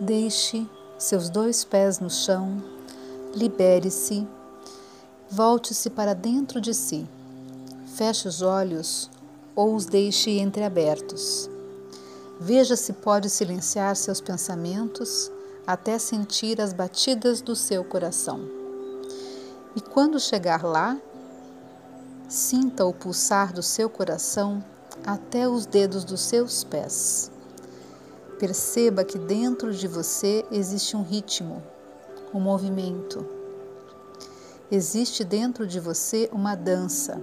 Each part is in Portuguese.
Deixe seus dois pés no chão, libere-se, volte-se para dentro de si. Feche os olhos ou os deixe entreabertos. Veja se pode silenciar seus pensamentos até sentir as batidas do seu coração. E quando chegar lá, sinta o pulsar do seu coração até os dedos dos seus pés. Perceba que dentro de você existe um ritmo, um movimento. Existe dentro de você uma dança,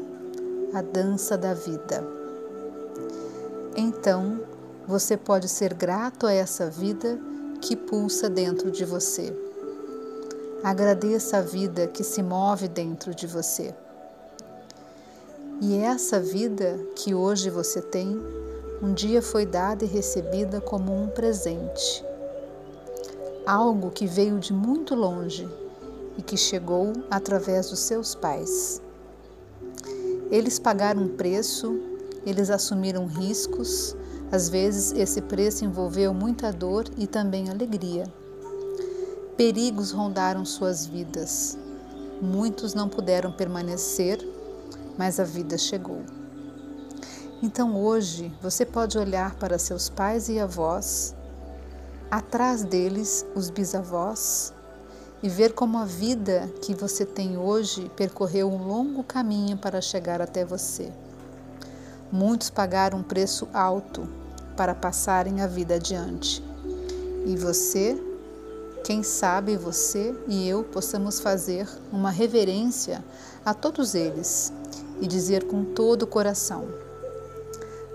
a dança da vida. Então, você pode ser grato a essa vida que pulsa dentro de você. Agradeça a vida que se move dentro de você. E essa vida que hoje você tem um dia foi dada e recebida como um presente. Algo que veio de muito longe e que chegou através dos seus pais. Eles pagaram um preço, eles assumiram riscos, às vezes esse preço envolveu muita dor e também alegria. Perigos rondaram suas vidas. Muitos não puderam permanecer, mas a vida chegou. Então hoje você pode olhar para seus pais e avós, atrás deles os bisavós, e ver como a vida que você tem hoje percorreu um longo caminho para chegar até você. Muitos pagaram um preço alto para passarem a vida adiante. E você, quem sabe você e eu possamos fazer uma reverência a todos eles e dizer com todo o coração: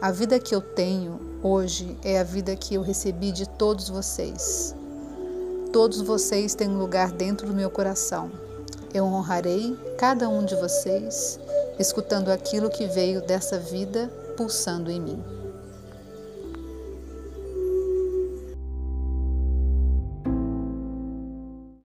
a vida que eu tenho hoje é a vida que eu recebi de todos vocês. Todos vocês têm um lugar dentro do meu coração. Eu honrarei cada um de vocês, escutando aquilo que veio dessa vida pulsando em mim.